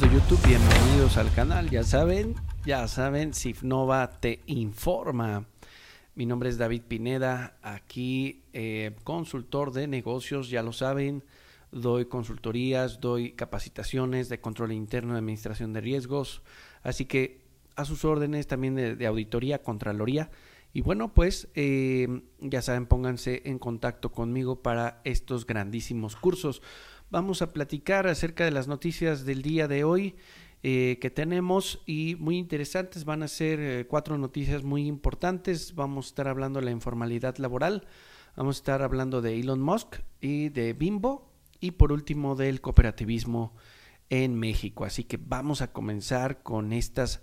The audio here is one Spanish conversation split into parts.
de YouTube? Bienvenidos al canal. Ya saben, ya saben, Sifnova te informa. Mi nombre es David Pineda, aquí eh, consultor de negocios, ya lo saben, doy consultorías, doy capacitaciones de control interno de administración de riesgos, así que a sus órdenes también de, auditoría, contraloría. Y bueno, pues eh, ya saben, pónganse en contacto conmigo para estos grandísimos cursos. Vamos a platicar acerca de las noticias del día de hoy eh, que tenemos y muy interesantes. Van a ser eh, cuatro noticias muy importantes. Vamos a estar hablando de la informalidad laboral. Vamos a estar hablando de Elon Musk y de Bimbo. Y por último del cooperativismo en México. Así que vamos a comenzar con estas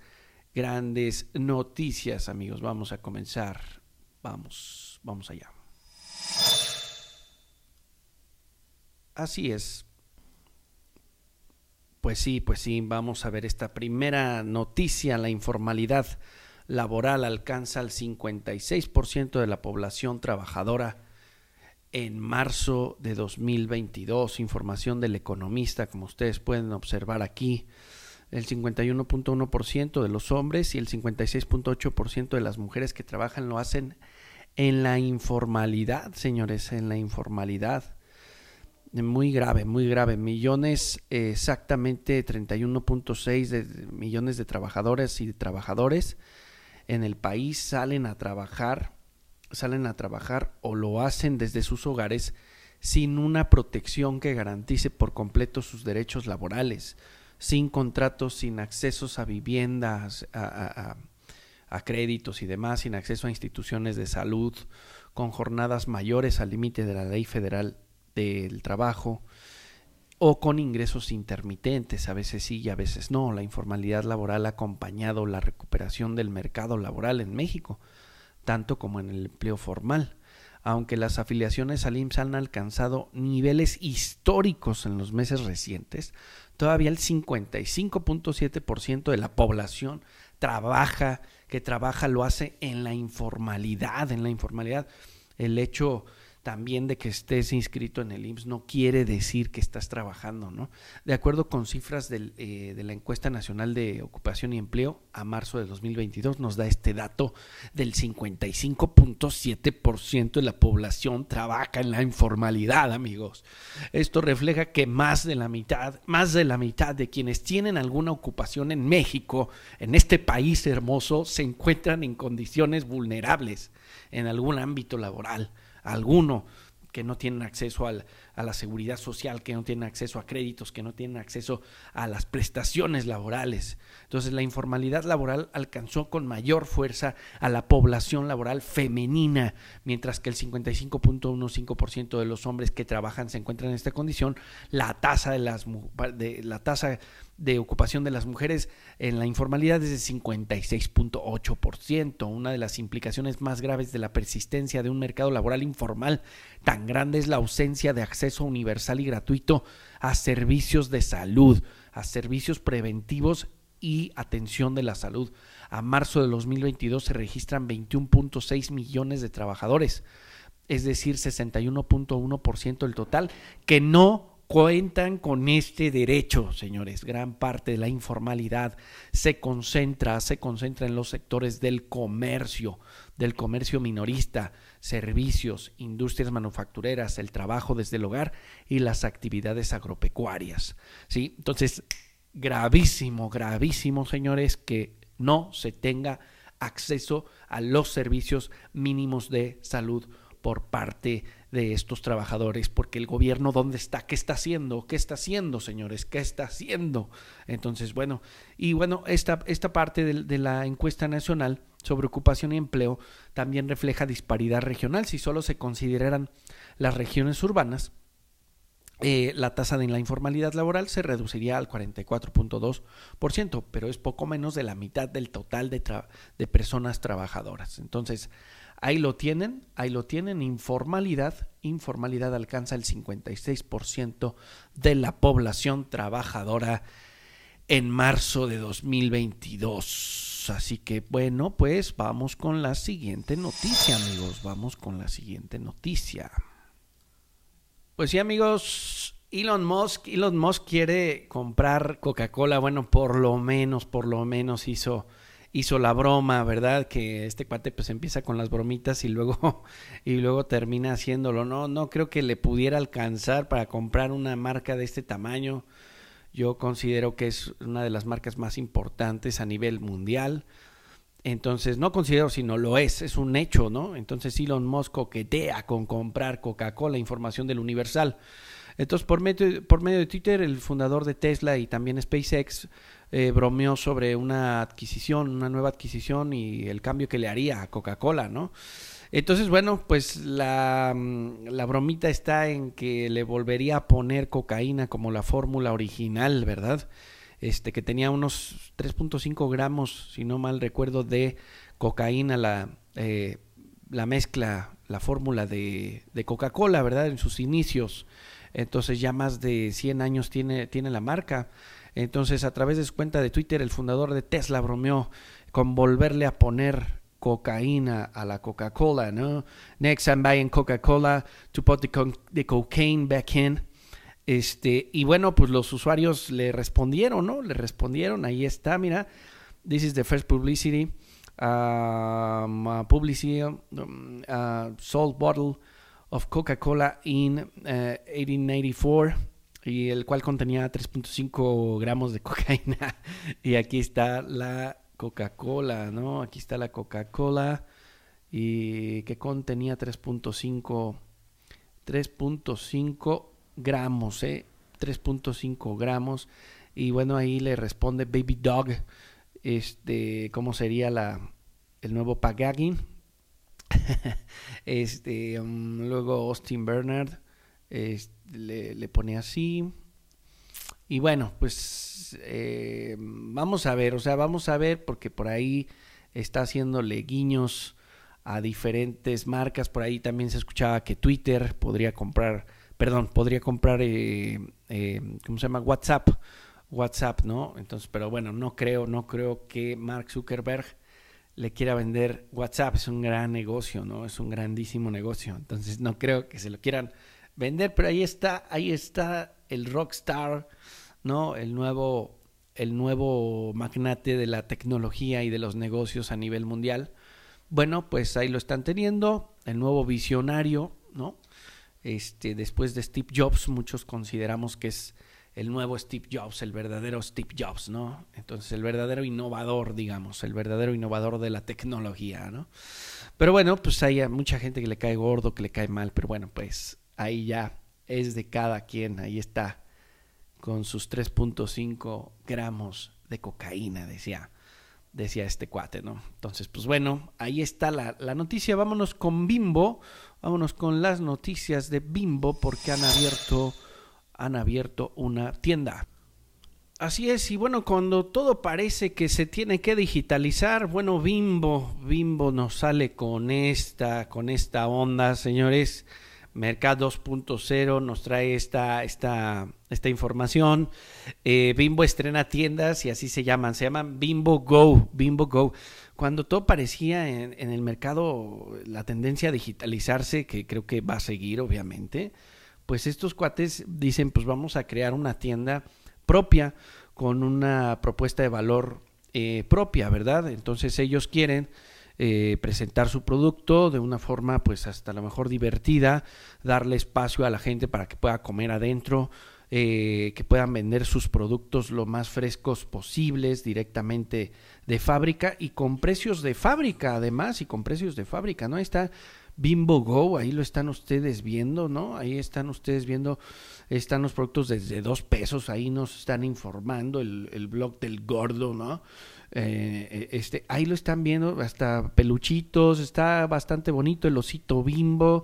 grandes noticias, amigos. Vamos a comenzar. Vamos, vamos allá. Así es. Pues sí, pues sí, vamos a ver esta primera noticia. La informalidad laboral alcanza al 56% de la población trabajadora en marzo de 2022. Información del economista, como ustedes pueden observar aquí. El 51.1% de los hombres y el 56.8% de las mujeres que trabajan lo hacen en la informalidad, señores, en la informalidad muy grave, muy grave. Millones, exactamente 31.6 de millones de trabajadores y de trabajadores en el país salen a trabajar, salen a trabajar o lo hacen desde sus hogares sin una protección que garantice por completo sus derechos laborales, sin contratos, sin accesos a viviendas, a, créditos y demás, sin acceso a instituciones de salud, con jornadas mayores al límite de la ley federal del trabajo o con ingresos intermitentes, a veces sí y a veces no. La informalidad laboral ha acompañado la recuperación del mercado laboral en México, tanto como en el empleo formal. Aunque las afiliaciones al IMSS han alcanzado niveles históricos en los meses recientes, todavía el 55.7% de la población trabaja, que trabaja lo hace en la informalidad, en la informalidad. El hecho también de que estés inscrito en el IMSS no quiere decir que estás trabajando, ¿no? De acuerdo con cifras del, eh, de la encuesta nacional de ocupación y empleo a marzo de 2022 nos da este dato del 55.7% de la población trabaja en la informalidad, amigos. Esto refleja que más de la mitad, más de la mitad de quienes tienen alguna ocupación en México, en este país hermoso, se encuentran en condiciones vulnerables en algún ámbito laboral alguno que no tienen acceso al, a la seguridad social, que no tienen acceso a créditos, que no tienen acceso a las prestaciones laborales. Entonces la informalidad laboral alcanzó con mayor fuerza a la población laboral femenina, mientras que el 55.15% de los hombres que trabajan se encuentran en esta condición. La tasa de las de la tasa de ocupación de las mujeres en la informalidad es de 56.8%. Una de las implicaciones más graves de la persistencia de un mercado laboral informal tan grande es la ausencia de acceso universal y gratuito a servicios de salud, a servicios preventivos y atención de la salud. A marzo de 2022 se registran 21.6 millones de trabajadores, es decir, 61.1% del total, que no cuentan con este derecho, señores. Gran parte de la informalidad se concentra, se concentra en los sectores del comercio, del comercio minorista, servicios, industrias manufactureras, el trabajo desde el hogar y las actividades agropecuarias. ¿sí? Entonces, gravísimo, gravísimo, señores, que no se tenga acceso a los servicios mínimos de salud por parte de estos trabajadores, porque el gobierno, ¿dónde está? ¿Qué está haciendo? ¿Qué está haciendo, señores? ¿Qué está haciendo? Entonces, bueno, y bueno, esta, esta parte de, la encuesta nacional sobre ocupación y empleo también refleja disparidad regional. Si solo se consideraran las regiones urbanas, eh, la tasa de la informalidad laboral se reduciría al 44.2%, pero es poco menos de la mitad del total de personas trabajadoras. Entonces, Ahí lo tienen, ahí lo tienen, informalidad, informalidad alcanza el 56% de la población trabajadora en marzo de 2022. Así que bueno, pues vamos con la siguiente noticia, amigos, vamos con la siguiente noticia. Pues sí, amigos, Elon Musk, Elon Musk quiere comprar Coca-Cola, bueno, por lo menos, por lo menos hizo hizo la broma, ¿verdad? Que este cuate pues empieza con las bromitas y luego y luego termina haciéndolo. No, no creo que le pudiera alcanzar para comprar una marca de este tamaño. Yo considero que es una de las marcas más importantes a nivel mundial. Entonces, no considero, sino lo es, es un hecho, ¿no? Entonces Elon Musk coquetea con comprar Coca-Cola, información del Universal. Entonces, por medio, por medio de Twitter, el fundador de Tesla y también SpaceX eh, bromeó sobre una adquisición, una nueva adquisición y el cambio que le haría a Coca-Cola, ¿no? Entonces, bueno, pues la, mm, la, bromita está en que le volvería a poner cocaína como la fórmula original, ¿verdad? Este, que tenía unos 3.5 gramos, si no mal recuerdo, de cocaína, la, eh, la mezcla, la fórmula de, de Coca-Cola, ¿verdad? En sus inicios. Entonces ya más de 100 años tiene, tiene la marca. Entonces, a través de su cuenta de Twitter, el fundador de Tesla bromeó con volverle a poner cocaína a la Coca-Cola, ¿no? Next, I'm buying Coca-Cola to put the, cocaine back in. Este, y bueno, pues los usuarios le respondieron, ¿no? Le respondieron, ahí está, mira. This is the first publicity. Um, publicity, um, sold bottle of Coca-Cola in 1894 uh, y el cual contenía 3.5 gramos de cocaína. y aquí está la Coca-Cola, ¿no? Aquí está la Coca-Cola y que contenía 3.5 3.5 gramos, ¿eh? 3.5 gramos. Y bueno, ahí le responde Baby Dog, este, ¿cómo sería la, el nuevo packaging? este, um, luego Austin Bernard le, pone así. Y bueno, pues eh, vamos a ver, o sea, vamos a ver porque por ahí está haciéndole guiños a diferentes marcas. Por ahí también se escuchaba que Twitter podría comprar, perdón, podría comprar, eh, eh, ¿cómo se llama? WhatsApp. WhatsApp, ¿no? Entonces, pero bueno, no creo, no creo que Mark Zuckerberg le quiera vender WhatsApp. Es un gran negocio, ¿no? Es un grandísimo negocio. Entonces, no creo que se lo quieran vender, pero ahí está, ahí está el rockstar, ¿no? El nuevo, el nuevo magnate de la tecnología y de los negocios a nivel mundial. Bueno, pues ahí lo están teniendo, el nuevo visionario, ¿no? Este, después de Steve Jobs, muchos consideramos que es el nuevo Steve Jobs, el verdadero Steve Jobs, ¿no? Entonces, el verdadero innovador, digamos, el verdadero innovador de la tecnología, ¿no? Pero bueno, pues hay mucha gente que le cae gordo, que le cae mal, pero bueno, pues ahí ya es de cada quien, ahí está, con sus 3.5 gramos de cocaína, decía, decía este cuate, ¿no? Entonces, pues bueno, ahí está la, la noticia, vámonos con Bimbo, vámonos con las noticias de Bimbo, porque han abierto, han abierto una tienda. Así es, y bueno, cuando todo parece que se tiene que digitalizar, bueno, Bimbo, Bimbo nos sale con esta, con esta onda, señores. Mercado 2.0 nos trae esta, esta, esta información. Eh, Bimbo estrena tiendas y así se llaman. Se llaman Bimbo Go. Bimbo Go. Cuando todo parecía en, en el mercado, la tendencia a digitalizarse, que creo que va a seguir, obviamente, pues estos cuates dicen, pues vamos a crear una tienda propia con una propuesta de valor eh, propia, ¿verdad? Entonces ellos quieren eh, presentar su producto de una forma pues hasta lo mejor divertida, darle espacio a la gente para que pueda comer adentro, eh, que puedan vender sus productos lo más frescos posibles directamente de fábrica y con precios de fábrica además y con precios de fábrica, ¿no? Está Bimbo Go, ahí lo están ustedes viendo, ¿no? Ahí están ustedes viendo, están los productos desde dos pesos, ahí nos están informando el, blog del gordo, ¿no? Eh, eh, este, ahí lo están viendo, hasta peluchitos, está bastante bonito el osito bimbo.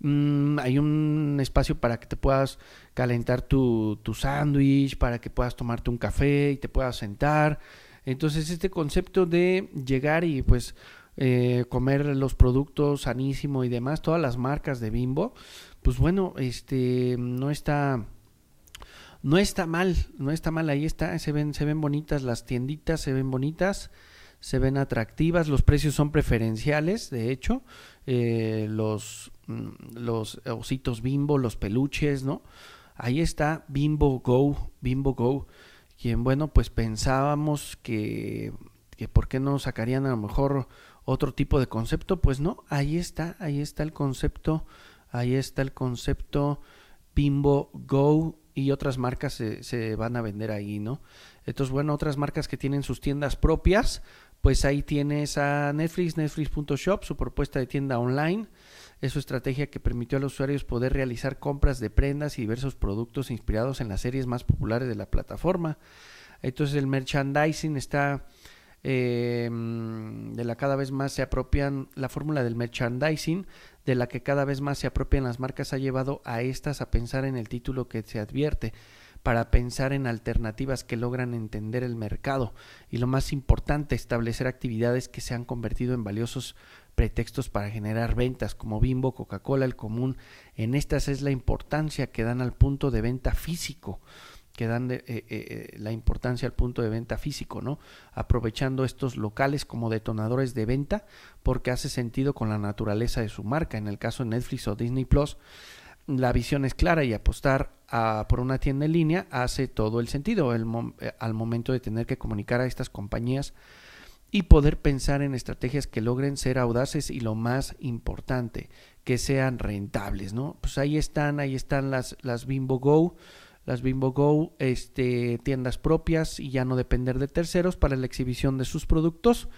Mm, hay un espacio para que te puedas calentar tu, tu sándwich, para que puedas tomarte un café y te puedas sentar. Entonces este concepto de llegar y pues eh, comer los productos sanísimo y demás, todas las marcas de bimbo, pues bueno, este no está no está mal, no está mal, ahí está, se ven, se ven bonitas las tienditas, se ven bonitas, se ven atractivas, los precios son preferenciales, de hecho, eh, los, mm, los ositos bimbo, los peluches, ¿no? ahí está Bimbo Go, Bimbo Go, quien bueno, pues pensábamos que, que por qué no sacarían a lo mejor otro tipo de concepto, pues no, ahí está, ahí está el concepto, ahí está el concepto Bimbo Go y otras marcas se, se van a vender ahí, ¿no? Entonces, bueno, otras marcas que tienen sus tiendas propias, pues ahí tienes a Netflix, netflix.shop, su propuesta de tienda online, es su estrategia que permitió a los usuarios poder realizar compras de prendas y diversos productos inspirados en las series más populares de la plataforma. Entonces el merchandising está eh, de la cada vez más se apropian la fórmula del merchandising de la que cada vez más se apropian las marcas ha llevado a estas a pensar en el título que se advierte para pensar en alternativas que logran entender el mercado y lo más importante, establecer actividades que se han convertido en valiosos pretextos para generar ventas como Bimbo, Coca-Cola, el común. En estas es la importancia que dan al punto de venta físico que dan eh, eh, eh, la importancia al punto de venta físico, ¿no? Aprovechando estos locales como detonadores de venta porque hace sentido con la naturaleza de su marca. En el caso de Netflix o Disney Plus, la visión es clara y apostar a, por una tienda en línea hace todo el sentido al momento de tener que comunicar a estas compañías y poder pensar en estrategias que logren ser audaces y lo más importante, que sean rentables, ¿no? Pues ahí están, ahí están las, las Bimbo Go, las Bimbo Go, este, tiendas propias y ya no depender de terceros para la exhibición de sus productos.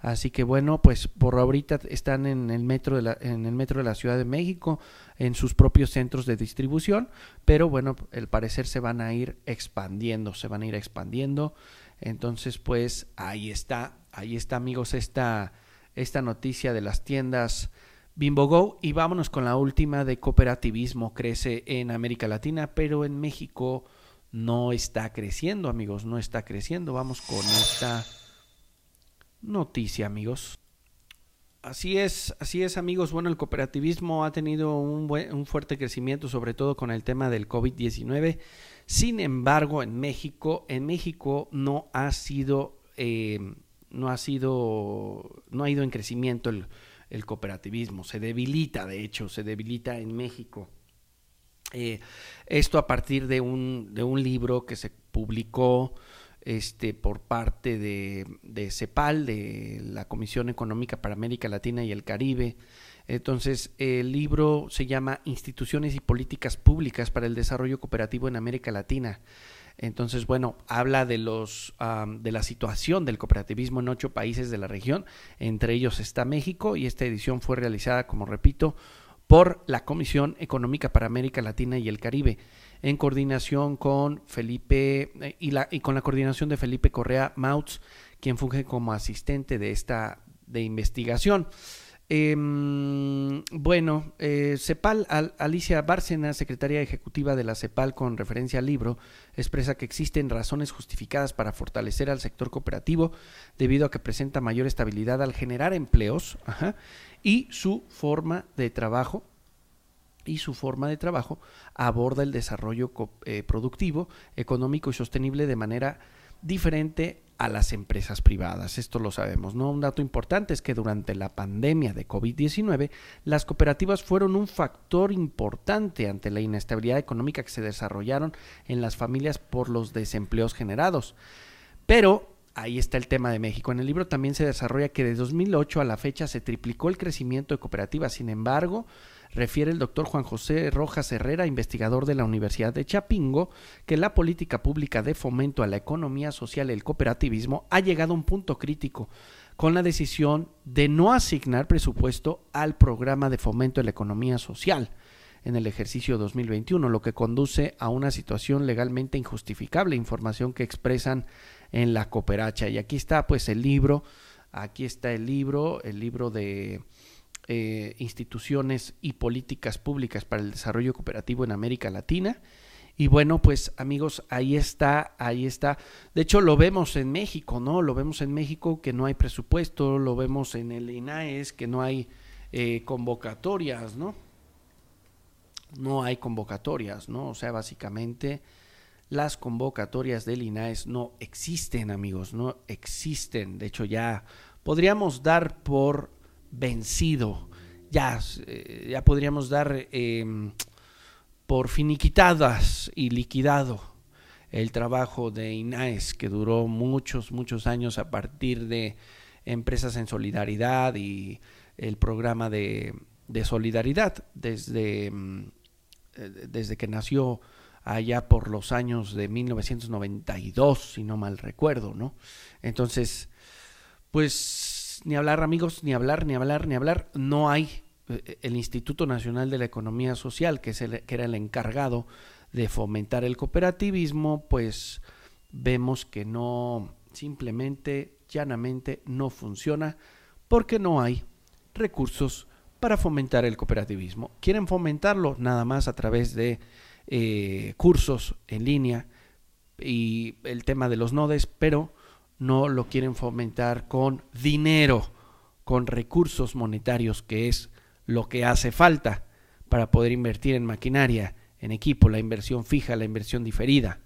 Así que bueno, pues por ahorita están en el metro de la, en el metro de la Ciudad de México, en sus propios centros de distribución, pero bueno, el parecer se van a ir expandiendo, se van a ir expandiendo. Entonces, pues ahí está ahí está amigos esta, esta noticia de las tiendas Bimbo Go y vámonos con la última de cooperativismo crece en América Latina pero en México no está creciendo amigos no está creciendo vamos con esta noticia amigos Así es, así es amigos. Bueno, el cooperativismo ha tenido un, buen, un fuerte crecimiento, sobre todo con el tema del COVID-19. Sin embargo, en México, en México no ha sido eh, no ha sido, no ha ido en crecimiento el, el cooperativismo, se debilita, de hecho, se debilita en México. Eh, esto a partir de un, de un libro que se publicó este, por parte de, de, CEPAL, de la Comisión Económica para América Latina y el Caribe. Entonces, el libro se llama Instituciones y Políticas Públicas para el Desarrollo Cooperativo en América Latina. Entonces, bueno, habla de los de la situación del cooperativismo en ocho países de la región, entre ellos está México, y esta edición fue realizada, como repito, por la Comisión Económica para América Latina y el Caribe, en coordinación con Felipe eh, y, la, y con la coordinación de Felipe Correa Mautz, quien funge como asistente de esta de investigación. Eh, bueno, eh, CEPAL, Alicia Bárcena, secretaria ejecutiva de la CEPAL con referencia al libro, expresa que existen razones justificadas para fortalecer al sector cooperativo debido a que presenta mayor estabilidad al generar empleos y su forma de trabajo y su forma de trabajo aborda el desarrollo eh, productivo, económico y sostenible de manera diferente a las empresas privadas. Esto lo sabemos, ¿no? Un dato importante es que durante la pandemia de COVID-19, las cooperativas fueron un factor importante ante la inestabilidad económica que se desarrollaron en las familias por los desempleos generados. Pero ahí está el tema de México. En el libro también se desarrolla que de 2008 a la fecha se triplicó el crecimiento de cooperativas. Sin embargo, refiere el doctor Juan José Rojas Herrera, investigador de la Universidad de Chapingo, que la política pública de fomento a la economía social y el cooperativismo ha llegado a un punto crítico con la decisión de no asignar presupuesto al programa de fomento de la economía social en el ejercicio 2021, lo que conduce a una situación legalmente injustificable, información que expresan en la cooperacha. Y aquí está pues el libro, aquí está el libro, el libro de eh, instituciones y políticas públicas para el desarrollo cooperativo en América Latina. Y bueno, pues amigos, ahí está, ahí está. De hecho, lo vemos en México, ¿no? Lo vemos en México que no hay presupuesto, lo vemos en el INAES que no hay eh, convocatorias, ¿no? No hay convocatorias, ¿no? O sea, básicamente las convocatorias del INAES no existen, amigos, no existen. De hecho, ya podríamos dar por vencido. Ya, eh, ya podríamos dar em, por finiquitadas y liquidado el trabajo de INAES, que duró muchos, muchos años a partir de empresas en solidaridad y el programa de, solidaridad desde, mm, eh, desde que nació allá por los años de 1992, si no mal recuerdo, ¿no? Entonces, pues ni hablar amigos, ni hablar, ni hablar, ni hablar, no hay eh, el Instituto Nacional de la Economía Social, que, es el, que era el encargado de fomentar el cooperativismo, pues vemos que no, simplemente, llanamente, no funciona porque no hay recursos para fomentar el cooperativismo. Quieren fomentarlo nada más a través de eh, cursos en línea y el tema de los nodes, pero no lo quieren fomentar con dinero, con recursos monetarios, que es lo que hace falta para poder invertir en maquinaria, en equipo, la inversión fija, la inversión diferida,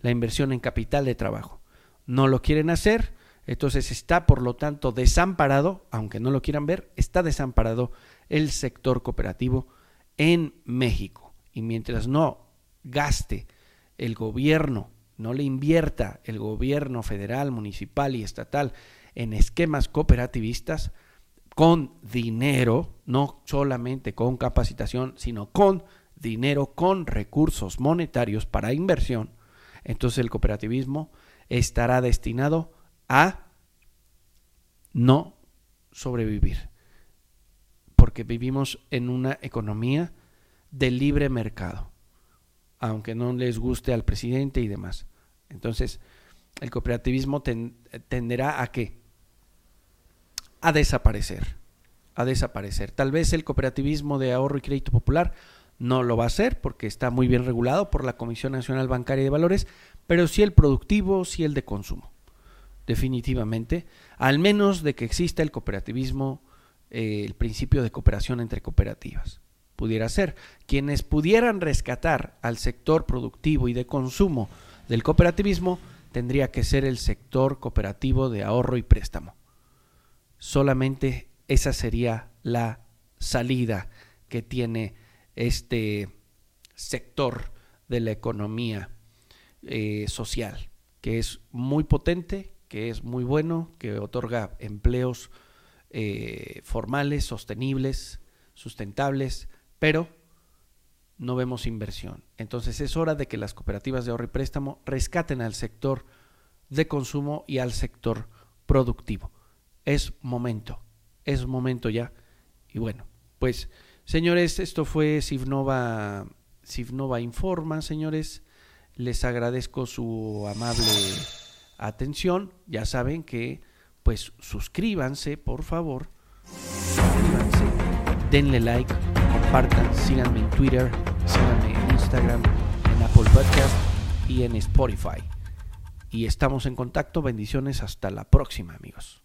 la inversión en capital de trabajo. No lo quieren hacer, entonces está por lo tanto desamparado, aunque no lo quieran ver, está desamparado el sector cooperativo en México. Y mientras no gaste el gobierno, no le invierta el gobierno federal, municipal y estatal en esquemas cooperativistas, con dinero, no solamente con capacitación, sino con dinero, con recursos monetarios para inversión, entonces el cooperativismo estará destinado a no sobrevivir. Porque vivimos en una economía de libre mercado, aunque no les guste al presidente y demás. Entonces, el cooperativismo tenderá a qué? A desaparecer, a desaparecer. Tal vez el cooperativismo de ahorro y crédito popular no lo va a hacer porque está muy bien regulado por la Comisión Nacional Bancaria de Valores, pero sí el productivo, sí el de consumo. Definitivamente, al menos de que exista el cooperativismo, eh, el principio de cooperación entre cooperativas. Pudiera ser. Quienes pudieran rescatar al sector productivo y de consumo del cooperativismo tendría que ser el sector cooperativo de ahorro y préstamo. Solamente esa sería la salida que tiene este sector de la economía eh, social, que es muy potente, que es muy bueno, que otorga empleos eh, formales, sostenibles, sustentables, pero no vemos inversión. Entonces es hora de que las cooperativas de ahorro y préstamo rescaten al sector de consumo y al sector productivo. Es momento, es momento ya. Y bueno, pues Señores, esto fue Sivnova, Sivnova Informa, señores. Les agradezco su amable atención. Ya saben que, pues, suscríbanse, por favor. Suscríbanse, denle like, compartan, síganme en Twitter, síganme en Instagram, en Apple Podcast y en Spotify. Y estamos en contacto. Bendiciones. Hasta la próxima, amigos.